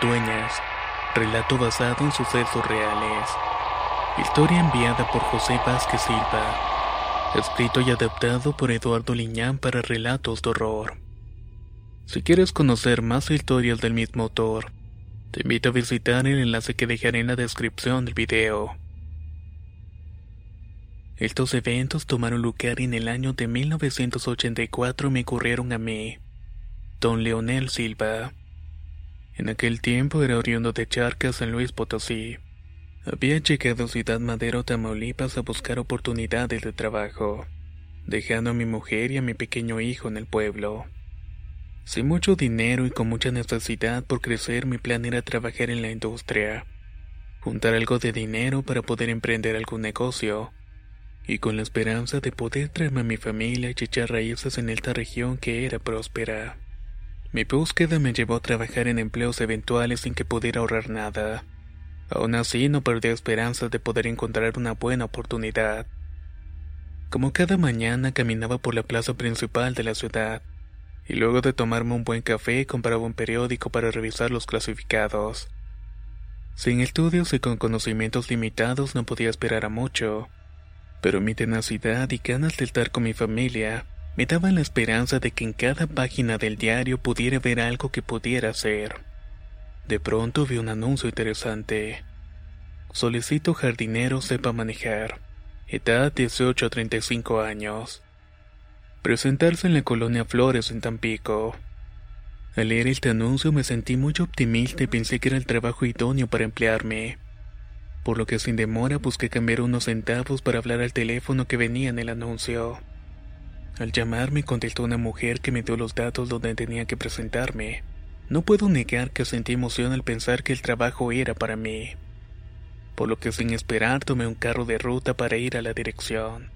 Dueñas. Relato basado en sucesos reales. Historia enviada por José Vázquez Silva. Escrito y adaptado por Eduardo Liñán para relatos de horror. Si quieres conocer más historias del mismo autor, te invito a visitar el enlace que dejaré en la descripción del video. Estos eventos tomaron lugar en el año de 1984 y me ocurrieron a mí, Don Leonel Silva. En aquel tiempo era oriundo de Charcas, San Luis Potosí. Había llegado a Ciudad Madero, Tamaulipas a buscar oportunidades de trabajo, dejando a mi mujer y a mi pequeño hijo en el pueblo. Sin mucho dinero y con mucha necesidad por crecer, mi plan era trabajar en la industria, juntar algo de dinero para poder emprender algún negocio, y con la esperanza de poder traerme a mi familia y echar raíces en esta región que era próspera. Mi búsqueda me llevó a trabajar en empleos eventuales sin que pudiera ahorrar nada. Aún así, no perdí esperanzas de poder encontrar una buena oportunidad. Como cada mañana caminaba por la plaza principal de la ciudad, y luego de tomarme un buen café compraba un periódico para revisar los clasificados. Sin estudios y con conocimientos limitados no podía esperar a mucho, pero mi tenacidad y ganas de estar con mi familia me daban la esperanza de que en cada página del diario pudiera ver algo que pudiera hacer. De pronto vi un anuncio interesante. Solicito jardinero sepa manejar. Edad 18 a 35 años. Presentarse en la colonia Flores en Tampico. Al leer este anuncio me sentí muy optimista y pensé que era el trabajo idóneo para emplearme. Por lo que sin demora busqué cambiar unos centavos para hablar al teléfono que venía en el anuncio. Al llamarme contestó una mujer que me dio los datos donde tenía que presentarme. No puedo negar que sentí emoción al pensar que el trabajo era para mí. Por lo que sin esperar tomé un carro de ruta para ir a la dirección.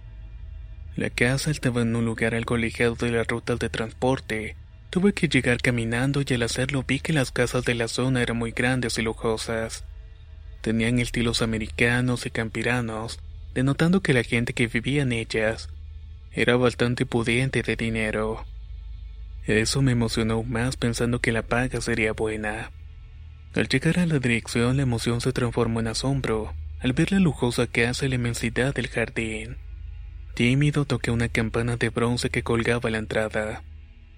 La casa estaba en un lugar algo alejado de las rutas de transporte. Tuve que llegar caminando y al hacerlo vi que las casas de la zona eran muy grandes y lujosas. Tenían estilos americanos y campiranos, denotando que la gente que vivía en ellas era bastante pudiente de dinero. Eso me emocionó más pensando que la paga sería buena. Al llegar a la dirección la emoción se transformó en asombro al ver la lujosa casa y la inmensidad del jardín. Tímido toqué una campana de bronce que colgaba la entrada.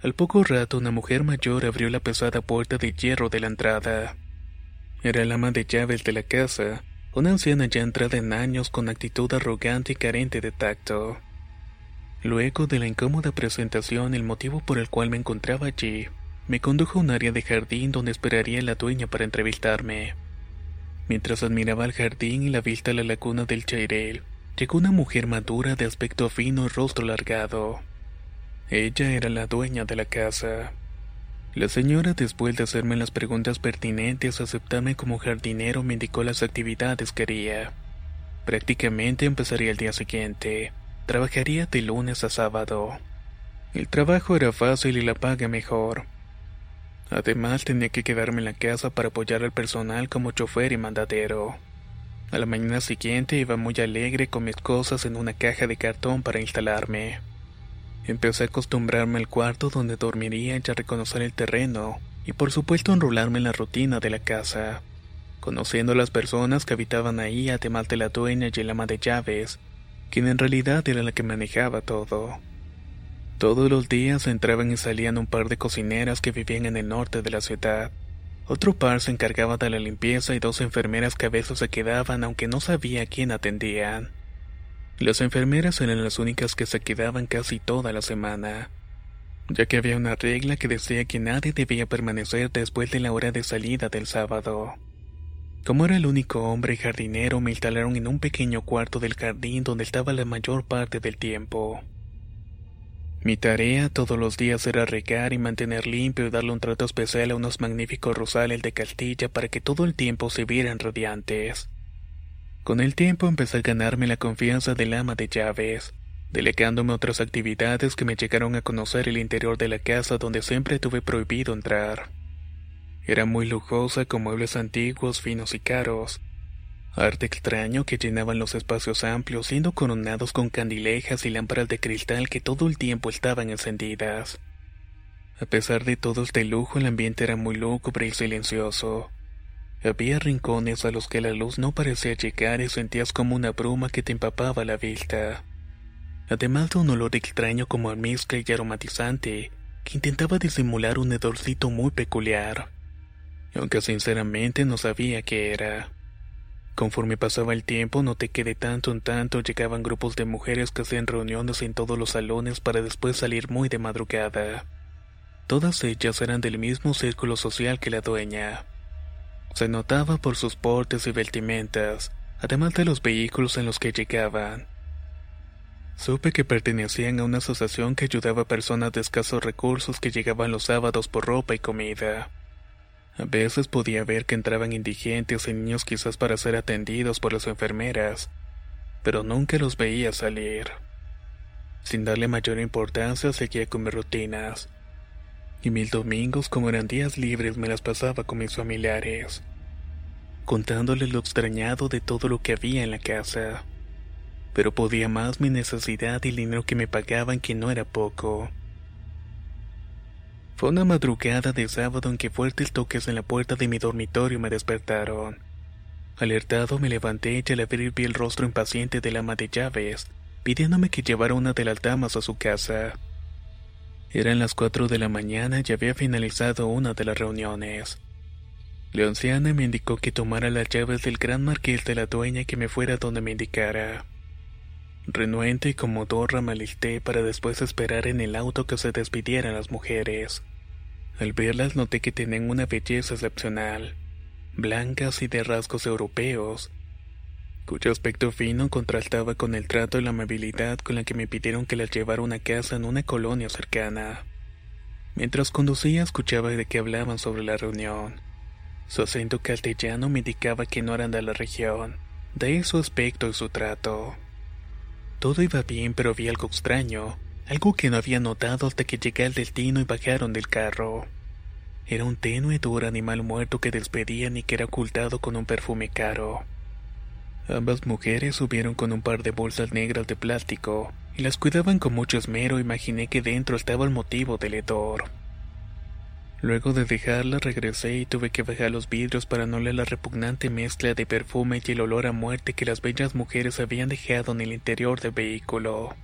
Al poco rato una mujer mayor abrió la pesada puerta de hierro de la entrada. Era el ama de llaves de la casa, una anciana ya entrada en años con actitud arrogante y carente de tacto. Luego de la incómoda presentación, el motivo por el cual me encontraba allí, me condujo a un área de jardín donde esperaría la dueña para entrevistarme. Mientras admiraba el jardín y la vista a la laguna del Chairel, llegó una mujer madura de aspecto fino y rostro largado. Ella era la dueña de la casa. La señora, después de hacerme las preguntas pertinentes, aceptarme como jardinero, me indicó las actividades que haría. Prácticamente empezaría el día siguiente. Trabajaría de lunes a sábado. El trabajo era fácil y la paga mejor. Además tenía que quedarme en la casa para apoyar al personal como chofer y mandadero. A la mañana siguiente iba muy alegre con mis cosas en una caja de cartón para instalarme. Empecé a acostumbrarme al cuarto donde dormiría y a reconocer el terreno, y por supuesto enrolarme en la rutina de la casa. Conociendo a las personas que habitaban ahí, además de la dueña y el ama de llaves, quien en realidad era la que manejaba todo. Todos los días entraban y salían un par de cocineras que vivían en el norte de la ciudad. Otro par se encargaba de la limpieza y dos enfermeras que a veces se quedaban aunque no sabía a quién atendían. Las enfermeras eran las únicas que se quedaban casi toda la semana, ya que había una regla que decía que nadie debía permanecer después de la hora de salida del sábado. Como era el único hombre jardinero, me instalaron en un pequeño cuarto del jardín donde estaba la mayor parte del tiempo. Mi tarea todos los días era regar y mantener limpio y darle un trato especial a unos magníficos rosales de Castilla para que todo el tiempo se vieran radiantes. Con el tiempo empecé a ganarme la confianza del ama de llaves, delegándome otras actividades que me llegaron a conocer el interior de la casa donde siempre tuve prohibido entrar. Era muy lujosa con muebles antiguos, finos y caros, arte extraño que llenaban los espacios amplios siendo coronados con candilejas y lámparas de cristal que todo el tiempo estaban encendidas. A pesar de todo este lujo, el ambiente era muy lúgubre y silencioso. Había rincones a los que la luz no parecía llegar y sentías como una bruma que te empapaba la vista. Además de un olor extraño como almizcle y aromatizante, que intentaba disimular un hedorcito muy peculiar. Aunque sinceramente no sabía qué era. Conforme pasaba el tiempo, noté que de tanto en tanto llegaban grupos de mujeres que hacían reuniones en todos los salones para después salir muy de madrugada. Todas ellas eran del mismo círculo social que la dueña. Se notaba por sus portes y vestimentas, además de los vehículos en los que llegaban. Supe que pertenecían a una asociación que ayudaba a personas de escasos recursos que llegaban los sábados por ropa y comida. A veces podía ver que entraban indigentes y niños quizás para ser atendidos por las enfermeras, pero nunca los veía salir. Sin darle mayor importancia seguía con mis rutinas. Y mil domingos, como eran días libres, me las pasaba con mis familiares, contándoles lo extrañado de todo lo que había en la casa. Pero podía más mi necesidad y el dinero que me pagaban que no era poco. Fue una madrugada de sábado en que fuertes toques en la puerta de mi dormitorio me despertaron. Alertado me levanté y al abrir vi el rostro impaciente del ama de llaves, pidiéndome que llevara una de las damas a su casa. Eran las cuatro de la mañana y había finalizado una de las reuniones. Leonciana me indicó que tomara las llaves del gran marqués de la dueña que me fuera donde me indicara. Renuente y como dorra me para después esperar en el auto que se despidieran las mujeres. Al verlas noté que tenían una belleza excepcional, blancas y de rasgos europeos, cuyo aspecto fino contrastaba con el trato y la amabilidad con la que me pidieron que las llevara a una casa en una colonia cercana. Mientras conducía escuchaba de qué hablaban sobre la reunión. Su acento castellano me indicaba que no eran de la región, de su aspecto y su trato. Todo iba bien, pero vi algo extraño, algo que no había notado hasta que llegué al destino y bajaron del carro. Era un tenue duro animal muerto que despedían y que era ocultado con un perfume caro. Ambas mujeres subieron con un par de bolsas negras de plástico y las cuidaban con mucho esmero. Imaginé que dentro estaba el motivo del hedor. Luego de dejarla regresé y tuve que bajar los vidrios para no leer la repugnante mezcla de perfume y el olor a muerte que las bellas mujeres habían dejado en el interior del vehículo.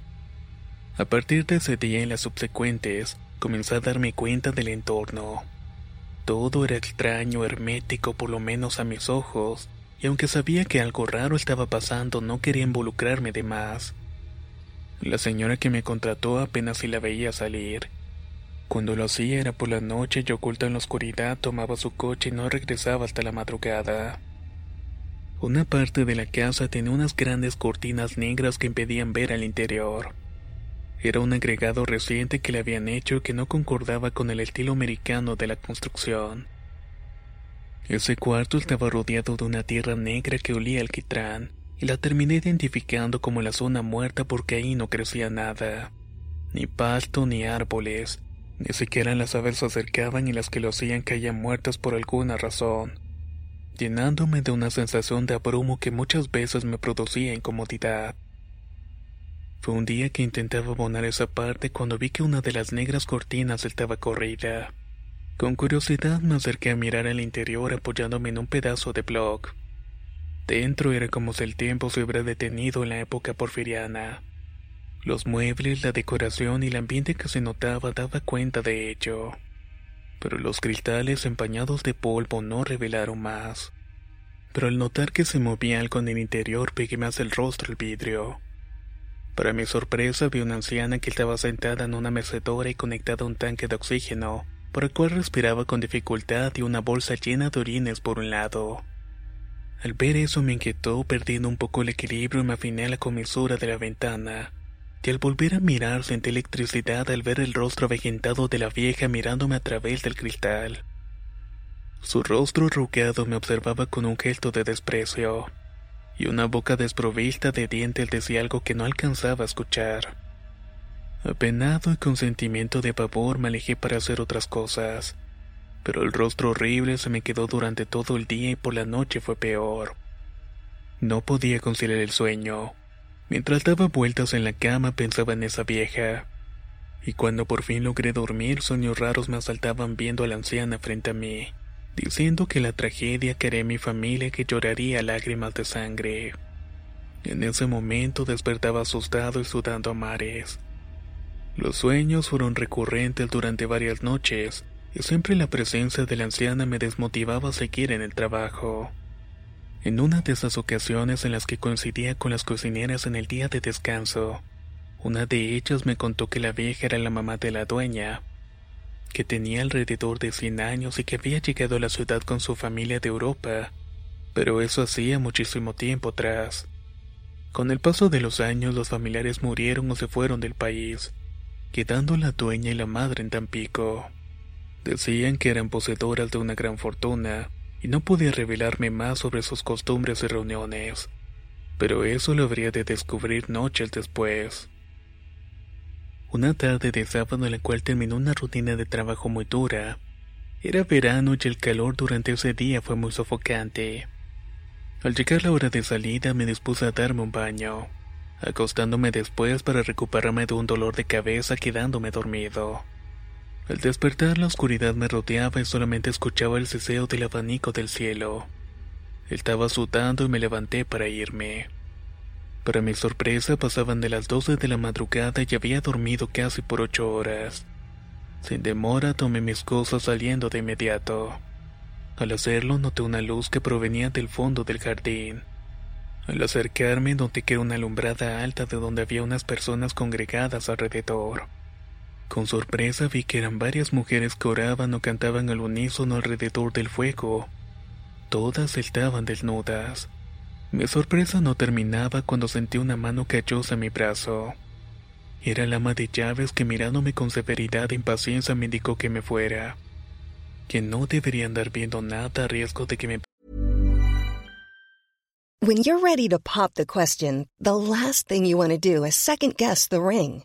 A partir de ese día y las subsecuentes, comencé a darme cuenta del entorno. Todo era extraño, hermético, por lo menos a mis ojos, y aunque sabía que algo raro estaba pasando, no quería involucrarme de más. La señora que me contrató apenas si la veía salir cuando lo hacía era por la noche y oculta en la oscuridad tomaba su coche y no regresaba hasta la madrugada. Una parte de la casa tenía unas grandes cortinas negras que impedían ver al interior. Era un agregado reciente que le habían hecho que no concordaba con el estilo americano de la construcción. Ese cuarto estaba rodeado de una tierra negra que olía alquitrán, y la terminé identificando como la zona muerta porque ahí no crecía nada, ni pasto ni árboles, ni siquiera las aves se acercaban y las que lo hacían caían muertas por alguna razón, llenándome de una sensación de abrumo que muchas veces me producía incomodidad. Fue un día que intentaba abonar esa parte cuando vi que una de las negras cortinas estaba corrida. Con curiosidad me acerqué a mirar al interior apoyándome en un pedazo de bloc. Dentro era como si el tiempo se hubiera detenido en la época porfiriana. Los muebles, la decoración y el ambiente que se notaba daba cuenta de ello. pero los cristales empañados de polvo no revelaron más. Pero al notar que se movía algo en el interior pegué más el rostro al vidrio. Para mi sorpresa vi una anciana que estaba sentada en una mecedora y conectada a un tanque de oxígeno, por el cual respiraba con dificultad y una bolsa llena de orines por un lado. Al ver eso me inquietó perdiendo un poco el equilibrio y me afiné a la comisura de la ventana. Y al volver a mirar sentí electricidad al ver el rostro avejentado de la vieja mirándome a través del cristal. Su rostro arrugado me observaba con un gesto de desprecio, y una boca desprovista de dientes decía algo que no alcanzaba a escuchar. Apenado y con sentimiento de pavor me alejé para hacer otras cosas pero el rostro horrible se me quedó durante todo el día y por la noche fue peor. No podía conciliar el sueño. Mientras daba vueltas en la cama pensaba en esa vieja. Y cuando por fin logré dormir, sueños raros me asaltaban viendo a la anciana frente a mí, diciendo que la tragedia que haré mi familia que lloraría lágrimas de sangre. En ese momento despertaba asustado y sudando a mares. Los sueños fueron recurrentes durante varias noches, y siempre la presencia de la anciana me desmotivaba a seguir en el trabajo. En una de esas ocasiones en las que coincidía con las cocineras en el día de descanso, una de ellas me contó que la vieja era la mamá de la dueña, que tenía alrededor de 100 años y que había llegado a la ciudad con su familia de Europa, pero eso hacía muchísimo tiempo atrás. Con el paso de los años los familiares murieron o se fueron del país, quedando la dueña y la madre en Tampico. Decían que eran poseedoras de una gran fortuna, y no podía revelarme más sobre sus costumbres y reuniones. Pero eso lo habría de descubrir noches después. Una tarde de sábado en la cual terminó una rutina de trabajo muy dura. Era verano y el calor durante ese día fue muy sofocante. Al llegar la hora de salida me dispuse a darme un baño, acostándome después para recuperarme de un dolor de cabeza quedándome dormido. Al despertar la oscuridad me rodeaba y solamente escuchaba el ceseo del abanico del cielo. Estaba sudando y me levanté para irme. Para mi sorpresa pasaban de las doce de la madrugada y había dormido casi por ocho horas. Sin demora tomé mis cosas saliendo de inmediato. Al hacerlo noté una luz que provenía del fondo del jardín. Al acercarme noté que era una alumbrada alta de donde había unas personas congregadas alrededor. Con sorpresa vi que eran varias mujeres que oraban o cantaban al unísono alrededor del fuego. Todas estaban desnudas. Mi sorpresa no terminaba cuando sentí una mano callosa en mi brazo. Era la ama de llaves que mirándome con severidad e impaciencia me indicó que me fuera. Que no debería andar viendo nada a riesgo de que me... When you're ready to pop the question, the last thing you want to do is second guess the ring.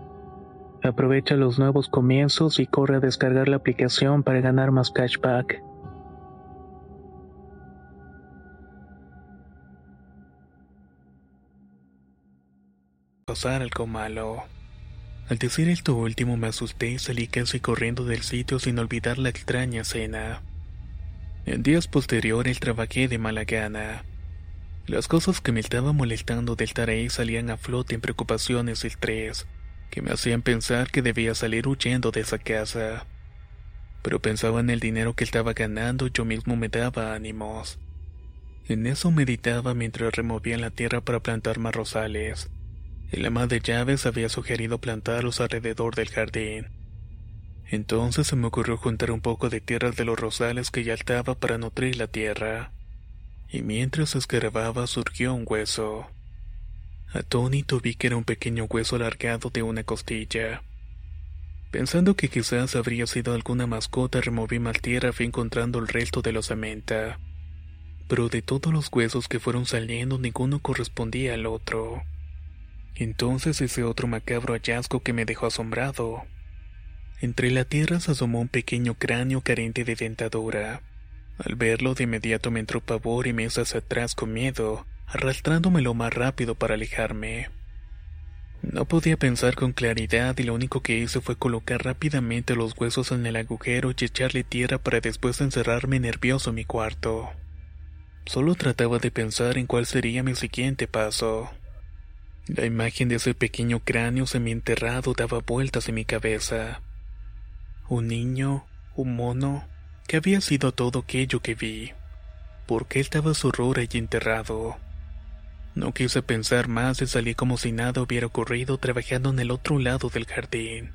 Aprovecha los nuevos comienzos y corre a descargar la aplicación para ganar más cashback. pasar algo malo. Al decir esto último me asusté y salí casi corriendo del sitio sin olvidar la extraña escena. En días posteriores trabajé de mala gana. Las cosas que me estaban molestando del ahí salían a flote en preocupaciones y estrés, que me hacían pensar que debía salir huyendo de esa casa. Pero pensaba en el dinero que estaba ganando y yo mismo me daba ánimos. En eso meditaba mientras removía la tierra para plantar más rosales. El ama de llaves había sugerido plantarlos alrededor del jardín. Entonces se me ocurrió juntar un poco de tierra de los rosales que ya estaba para nutrir la tierra. Y mientras escarbaba surgió un hueso. Atónito vi que era un pequeño hueso alargado de una costilla. Pensando que quizás habría sido alguna mascota, removí más tierra fui encontrando el resto de la osamenta. Pero de todos los huesos que fueron saliendo, ninguno correspondía al otro. Entonces ese otro macabro hallazgo que me dejó asombrado. Entre la tierra se asomó un pequeño cráneo carente de dentadura. Al verlo de inmediato me entró pavor y me hice hacia atrás con miedo, arrastrándome lo más rápido para alejarme. No podía pensar con claridad y lo único que hice fue colocar rápidamente los huesos en el agujero y echarle tierra para después encerrarme nervioso en mi cuarto. Solo trataba de pensar en cuál sería mi siguiente paso. La imagen de ese pequeño cráneo semienterrado daba vueltas en mi cabeza. Un niño, un mono, ¿qué había sido todo aquello que vi? ¿Por qué estaba su horror allí enterrado? No quise pensar más y salí como si nada hubiera ocurrido trabajando en el otro lado del jardín.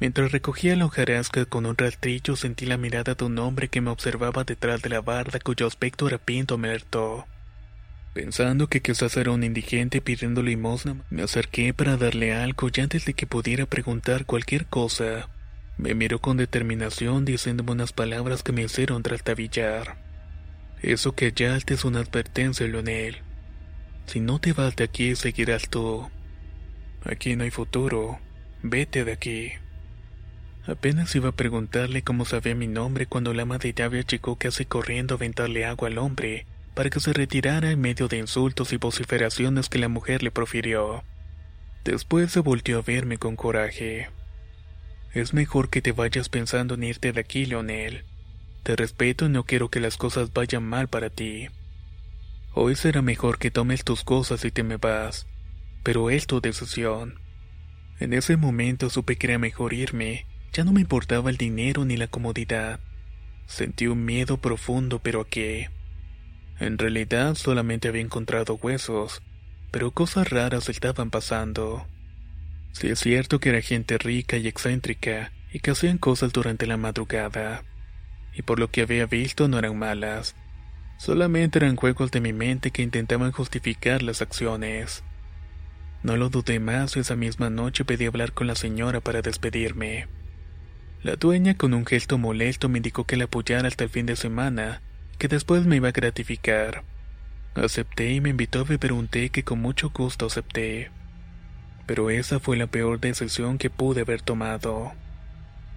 Mientras recogía la hojarasca con un rastrillo sentí la mirada de un hombre que me observaba detrás de la barda cuyo aspecto era pinto me Pensando que quizás era un indigente pidiendo limosna, me acerqué para darle algo y antes de que pudiera preguntar cualquier cosa, me miró con determinación diciéndome unas palabras que me hicieron trastabillar. Eso que ya es una advertencia, Leonel. Si no te vas de aquí, seguirás tú. Aquí no hay futuro. Vete de aquí. Apenas iba a preguntarle cómo sabía mi nombre cuando la ama de llave achicó casi corriendo a aventarle agua al hombre para que se retirara en medio de insultos y vociferaciones que la mujer le profirió. Después se volteó a verme con coraje. Es mejor que te vayas pensando en irte de aquí, Leonel. Te respeto y no quiero que las cosas vayan mal para ti. Hoy será mejor que tomes tus cosas y te me vas, pero es tu decisión. En ese momento supe que era mejor irme, ya no me importaba el dinero ni la comodidad. Sentí un miedo profundo, pero ¿a qué? En realidad solamente había encontrado huesos, pero cosas raras estaban pasando. Sí es cierto que era gente rica y excéntrica y que hacían cosas durante la madrugada. Y por lo que había visto no eran malas. Solamente eran juegos de mi mente que intentaban justificar las acciones. No lo dudé más y esa misma noche pedí hablar con la señora para despedirme. La dueña con un gesto molesto me indicó que la apoyara hasta el fin de semana que después me iba a gratificar. Acepté y me invitó a beber un té que con mucho gusto acepté. Pero esa fue la peor decisión que pude haber tomado.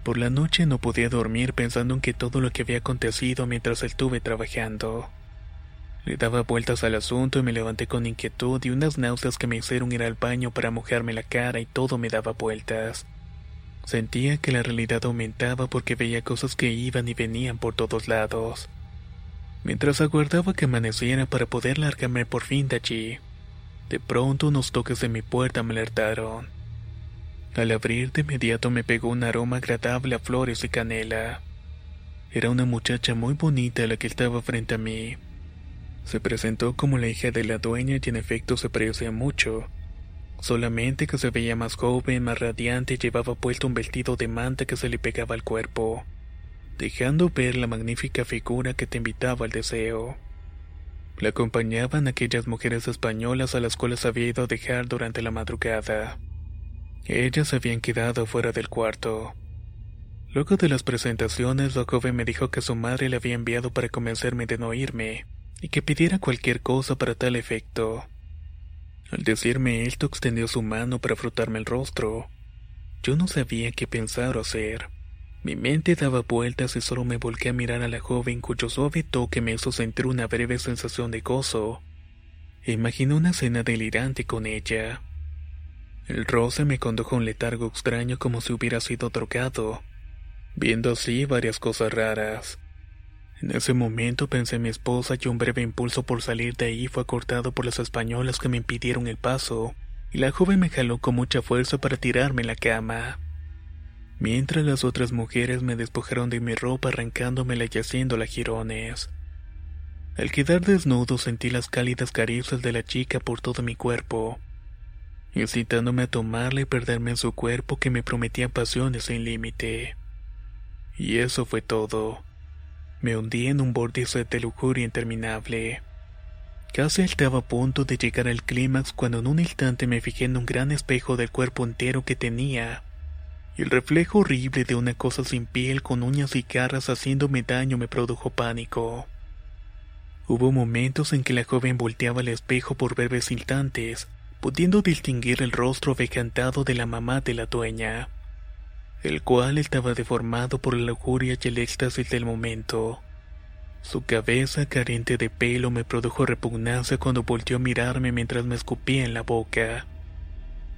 Por la noche no podía dormir pensando en que todo lo que había acontecido mientras estuve trabajando. Le daba vueltas al asunto y me levanté con inquietud y unas náuseas que me hicieron ir al baño para mojarme la cara y todo me daba vueltas. Sentía que la realidad aumentaba porque veía cosas que iban y venían por todos lados mientras aguardaba que amaneciera para poder largarme por fin de allí. De pronto unos toques de mi puerta me alertaron. Al abrir de inmediato me pegó un aroma agradable a flores y canela. Era una muchacha muy bonita la que estaba frente a mí. Se presentó como la hija de la dueña y en efecto se parecía mucho. Solamente que se veía más joven, más radiante y llevaba puesto un vestido de manta que se le pegaba al cuerpo, dejando ver la magnífica figura que te invitaba al deseo. La acompañaban aquellas mujeres españolas a las cuales había ido a dejar durante la madrugada. Ellas habían quedado fuera del cuarto. Luego de las presentaciones, la joven me dijo que su madre le había enviado para convencerme de no irme y que pidiera cualquier cosa para tal efecto. Al decirme esto, extendió su mano para frotarme el rostro. Yo no sabía qué pensar o hacer. Mi mente daba vueltas y solo me volqué a mirar a la joven cuyo suave toque me hizo sentir una breve sensación de gozo. Imaginé una cena delirante con ella. El roce me condujo a un letargo extraño como si hubiera sido drogado, viendo así varias cosas raras. En ese momento pensé en mi esposa y un breve impulso por salir de ahí fue cortado por las españolas que me impidieron el paso, y la joven me jaló con mucha fuerza para tirarme en la cama. Mientras las otras mujeres me despojaron de mi ropa arrancándomela y haciéndola jirones. Al quedar desnudo sentí las cálidas caricias de la chica por todo mi cuerpo, incitándome a tomarla y perderme en su cuerpo que me prometía pasiones sin límite. Y eso fue todo. Me hundí en un vórtice de lujuria interminable. Casi estaba a punto de llegar al clímax cuando en un instante me fijé en un gran espejo del cuerpo entero que tenía, y el reflejo horrible de una cosa sin piel con uñas y garras haciéndome daño me produjo pánico. Hubo momentos en que la joven volteaba al espejo por breves instantes, pudiendo distinguir el rostro vejantado de la mamá de la dueña el cual estaba deformado por la lujuria y el éxtasis del momento. Su cabeza carente de pelo me produjo repugnancia cuando volteó a mirarme mientras me escupía en la boca.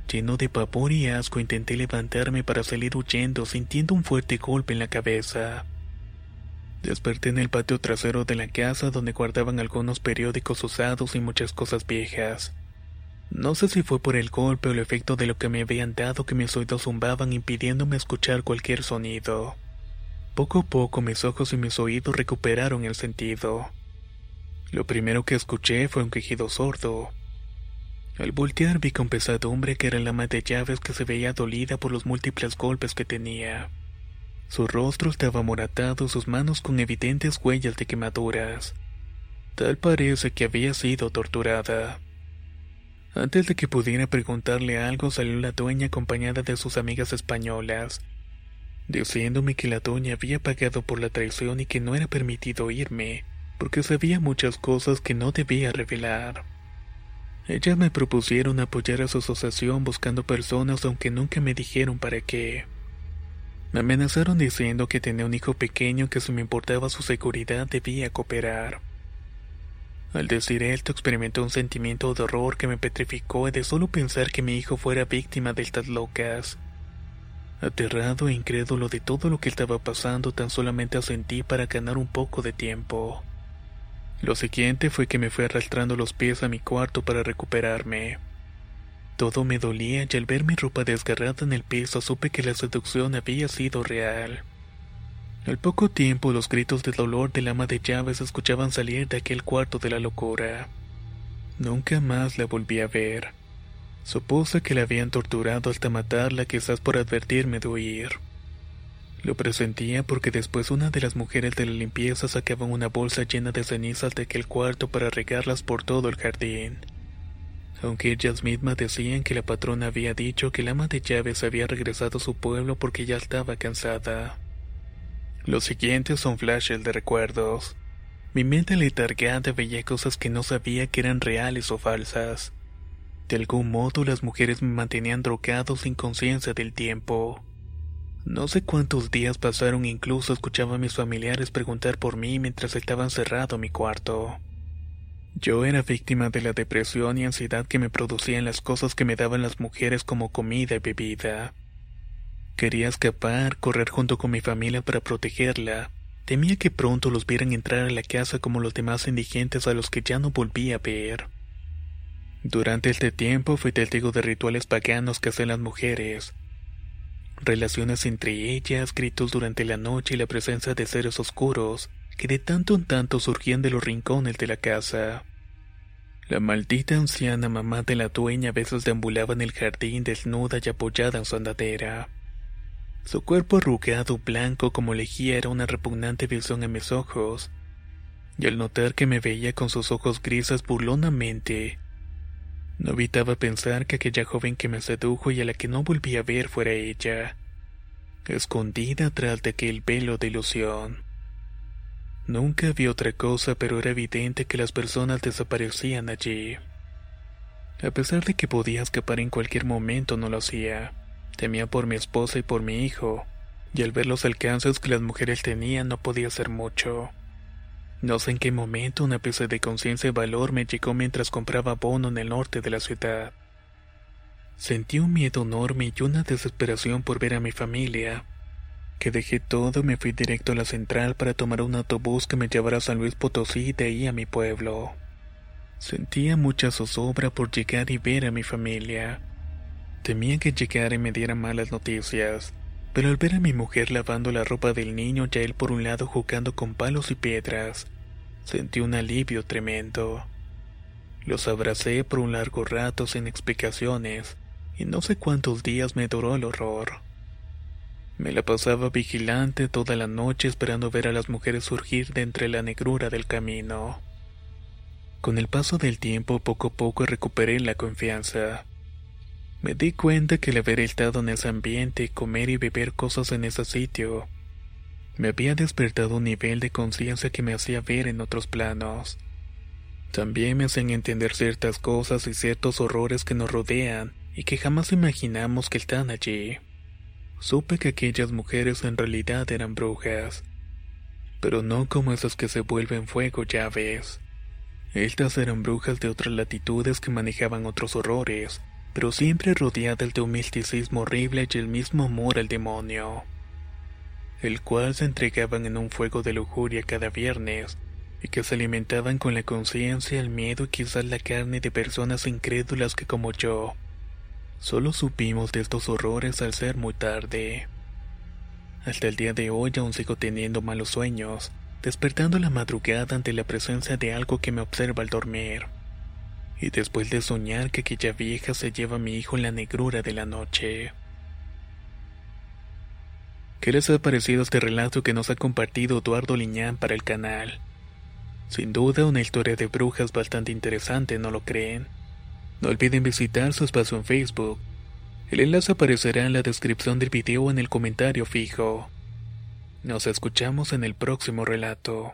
Lleno de pavor y asco intenté levantarme para salir huyendo sintiendo un fuerte golpe en la cabeza. Desperté en el patio trasero de la casa donde guardaban algunos periódicos usados y muchas cosas viejas. No sé si fue por el golpe o el efecto de lo que me habían dado que mis oídos zumbaban impidiéndome escuchar cualquier sonido. Poco a poco mis ojos y mis oídos recuperaron el sentido. Lo primero que escuché fue un quejido sordo. Al voltear vi con pesadumbre que era la ama de llaves que se veía dolida por los múltiples golpes que tenía. Su rostro estaba moratado y sus manos con evidentes huellas de quemaduras. Tal parece que había sido torturada. Antes de que pudiera preguntarle algo, salió la dueña acompañada de sus amigas españolas, diciéndome que la dueña había pagado por la traición y que no era permitido irme, porque sabía muchas cosas que no debía revelar. Ellas me propusieron apoyar a su asociación buscando personas aunque nunca me dijeron para qué. Me amenazaron diciendo que tenía un hijo pequeño que si me importaba su seguridad debía cooperar. Al decir esto experimenté un sentimiento de horror que me petrificó de solo pensar que mi hijo fuera víctima de estas locas. Aterrado e incrédulo de todo lo que estaba pasando, tan solamente asentí para ganar un poco de tiempo. Lo siguiente fue que me fui arrastrando los pies a mi cuarto para recuperarme. Todo me dolía y al ver mi ropa desgarrada en el piso supe que la seducción había sido real. Al poco tiempo los gritos de dolor del ama de llaves se escuchaban salir de aquel cuarto de la locura. Nunca más la volví a ver. Supuse que la habían torturado hasta matarla quizás por advertirme de huir. Lo presentía porque después una de las mujeres de la limpieza sacaba una bolsa llena de cenizas de aquel cuarto para regarlas por todo el jardín. Aunque ellas mismas decían que la patrona había dicho que el ama de llaves había regresado a su pueblo porque ya estaba cansada. Los siguientes son flashes de recuerdos. Mi mente letargada veía cosas que no sabía que eran reales o falsas. De algún modo las mujeres me mantenían drogado sin conciencia del tiempo. No sé cuántos días pasaron incluso escuchaba a mis familiares preguntar por mí mientras estaba encerrado en mi cuarto. Yo era víctima de la depresión y ansiedad que me producían las cosas que me daban las mujeres como comida y bebida. Quería escapar, correr junto con mi familia para protegerla. Temía que pronto los vieran entrar a la casa como los demás indigentes a los que ya no volví a ver. Durante este tiempo fui testigo de rituales paganos que hacen las mujeres. relaciones entre ellas, gritos durante la noche y la presencia de seres oscuros que de tanto en tanto surgían de los rincones de la casa. La maldita anciana mamá de la dueña a veces deambulaba en el jardín desnuda y apoyada en su andadera. Su cuerpo arrugado blanco como lejía era una repugnante visión en mis ojos, y al notar que me veía con sus ojos grises burlonamente, no evitaba pensar que aquella joven que me sedujo y a la que no volví a ver fuera ella, escondida tras de aquel velo de ilusión. Nunca vi otra cosa, pero era evidente que las personas desaparecían allí. A pesar de que podía escapar en cualquier momento, no lo hacía. Temía por mi esposa y por mi hijo, y al ver los alcances que las mujeres tenían no podía hacer mucho. No sé en qué momento una pieza de conciencia y valor me llegó mientras compraba bono en el norte de la ciudad. Sentí un miedo enorme y una desesperación por ver a mi familia, que dejé todo y me fui directo a la central para tomar un autobús que me llevara a San Luis Potosí y de ahí a mi pueblo. Sentía mucha zozobra por llegar y ver a mi familia. Temía que llegara y me diera malas noticias, pero al ver a mi mujer lavando la ropa del niño y a él por un lado jugando con palos y piedras, sentí un alivio tremendo. Los abracé por un largo rato sin explicaciones, y no sé cuántos días me duró el horror. Me la pasaba vigilante toda la noche esperando ver a las mujeres surgir de entre la negrura del camino. Con el paso del tiempo poco a poco recuperé la confianza. Me di cuenta que el haber estado en ese ambiente, comer y beber cosas en ese sitio, me había despertado un nivel de conciencia que me hacía ver en otros planos. También me hacían entender ciertas cosas y ciertos horrores que nos rodean y que jamás imaginamos que están allí. Supe que aquellas mujeres en realidad eran brujas, pero no como esas que se vuelven fuego, ya ves. Estas eran brujas de otras latitudes que manejaban otros horrores, pero siempre rodeadas de un misticismo horrible y el mismo amor al demonio, el cual se entregaban en un fuego de lujuria cada viernes, y que se alimentaban con la conciencia, el miedo y quizás la carne de personas incrédulas que como yo, Solo supimos de estos horrores al ser muy tarde. Hasta el día de hoy aún sigo teniendo malos sueños, despertando la madrugada ante la presencia de algo que me observa al dormir. Y después de soñar que aquella vieja se lleva a mi hijo en la negrura de la noche. ¿Qué les ha parecido este relato que nos ha compartido Eduardo Liñán para el canal? Sin duda una historia de brujas bastante interesante, ¿no lo creen? No olviden visitar su espacio en Facebook. El enlace aparecerá en la descripción del video o en el comentario fijo. Nos escuchamos en el próximo relato.